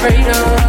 freedom.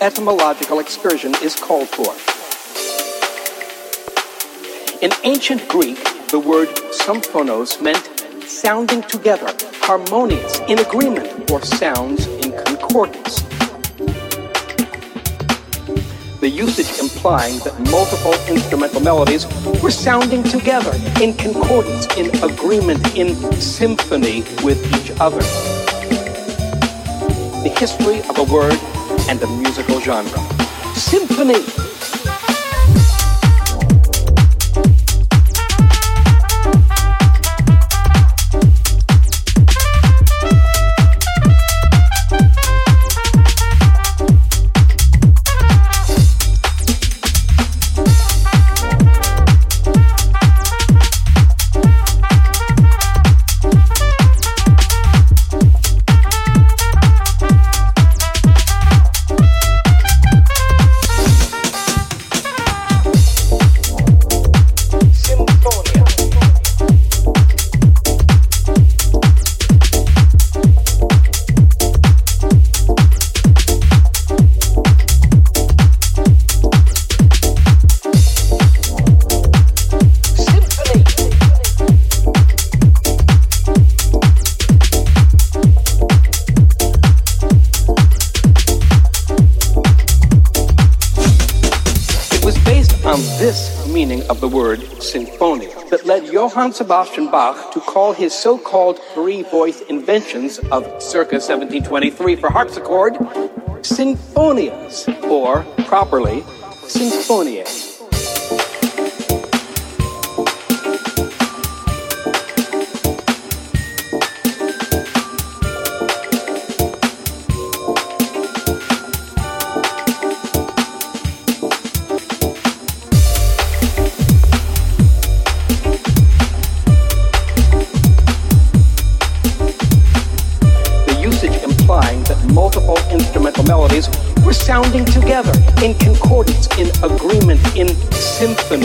Etymological excursion is called for. In ancient Greek, the word symphonos meant sounding together, harmonious, in agreement, or sounds in concordance. The usage implying that multiple instrumental melodies were sounding together, in concordance, in agreement, in symphony with each other. The history of a word and a musical genre. Symphony Johann Sebastian Bach to call his so called three voice inventions of circa 1723 for harpsichord sinfonias, or properly, sinfoniae.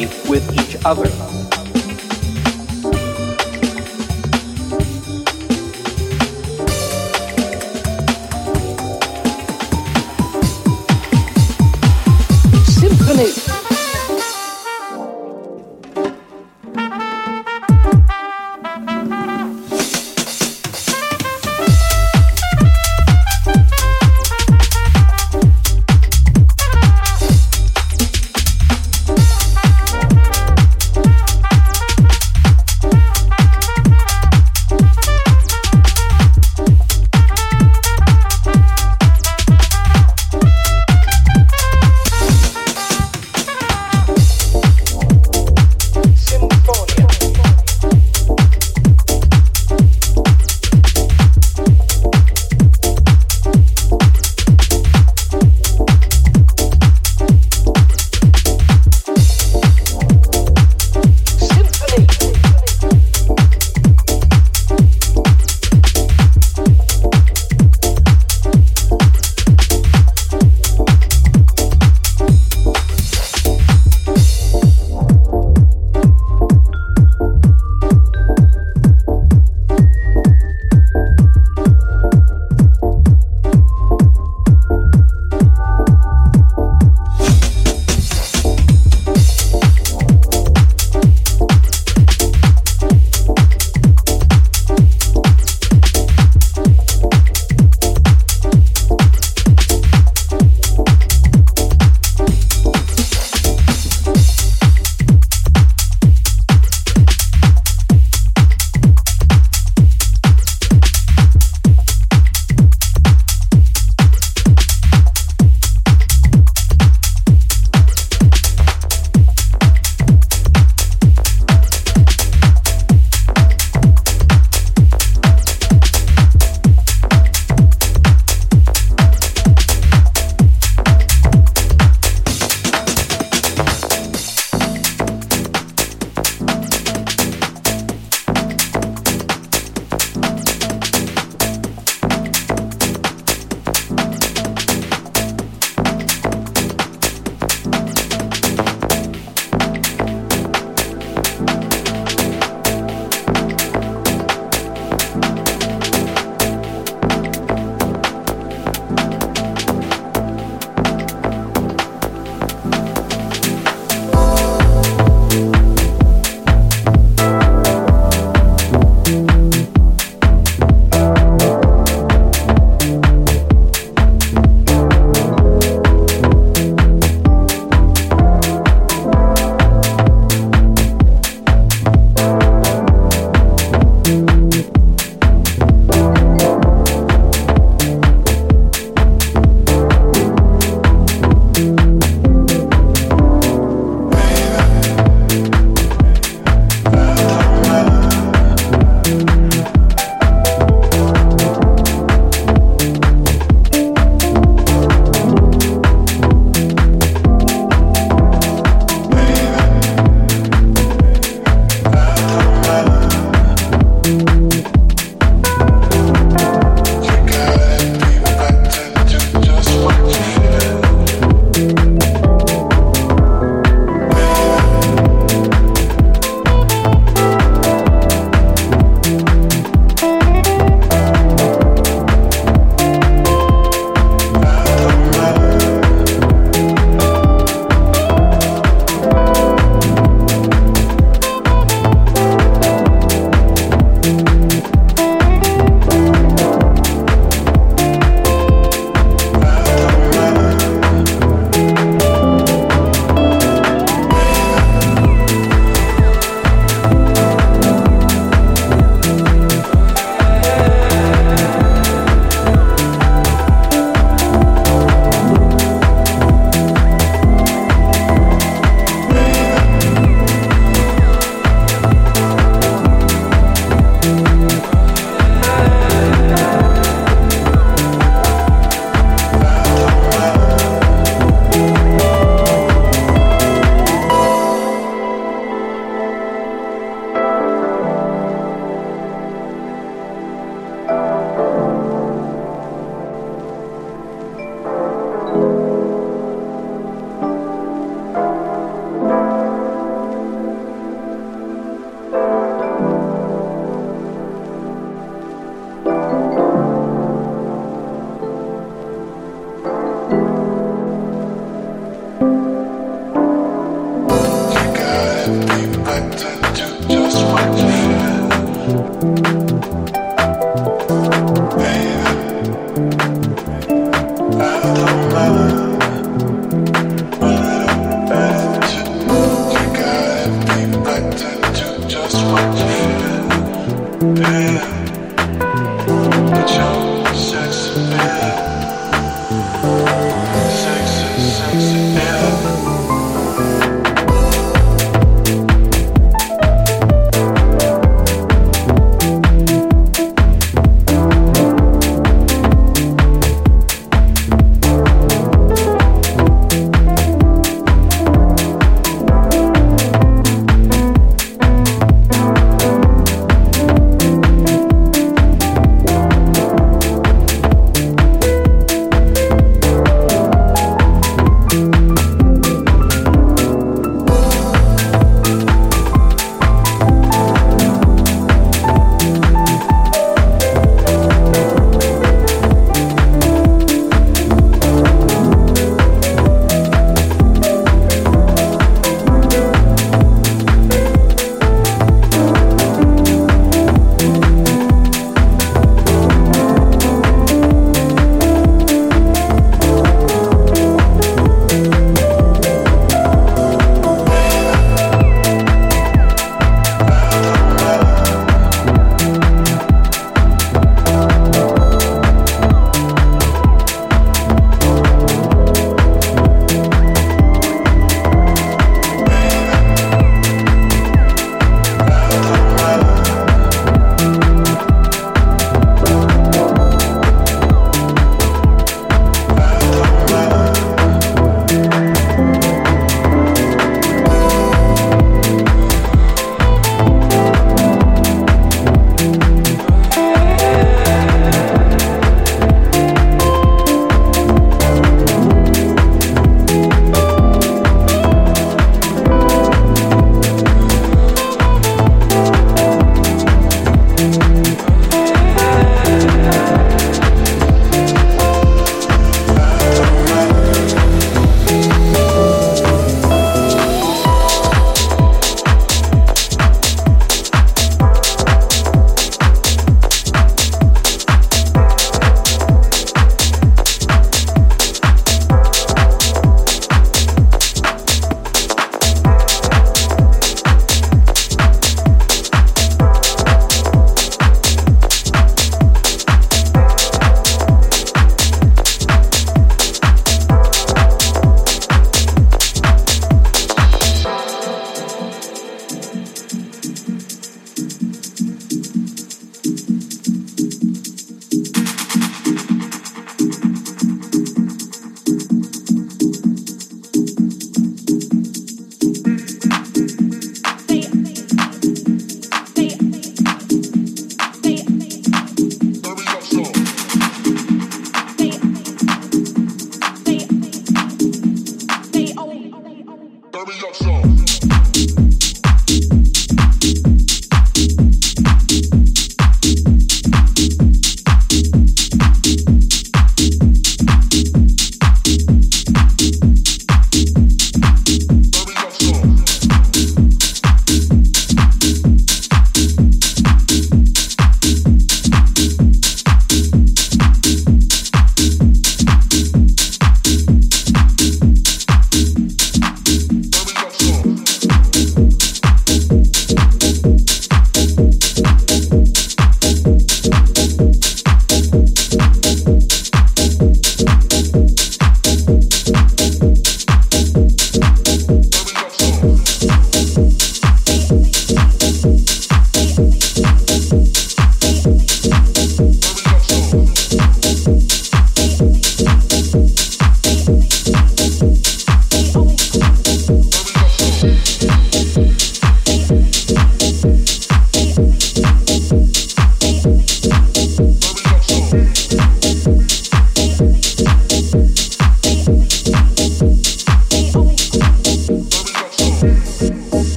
With each other.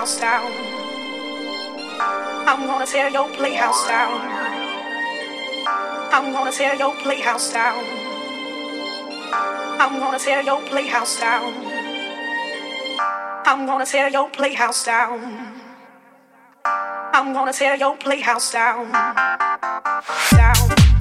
Playhouse down. I'm gonna tear your playhouse down. I'm gonna tear your playhouse down. I'm gonna tear your playhouse down. I'm gonna tear your playhouse down. Down. tear your playhouse down. down.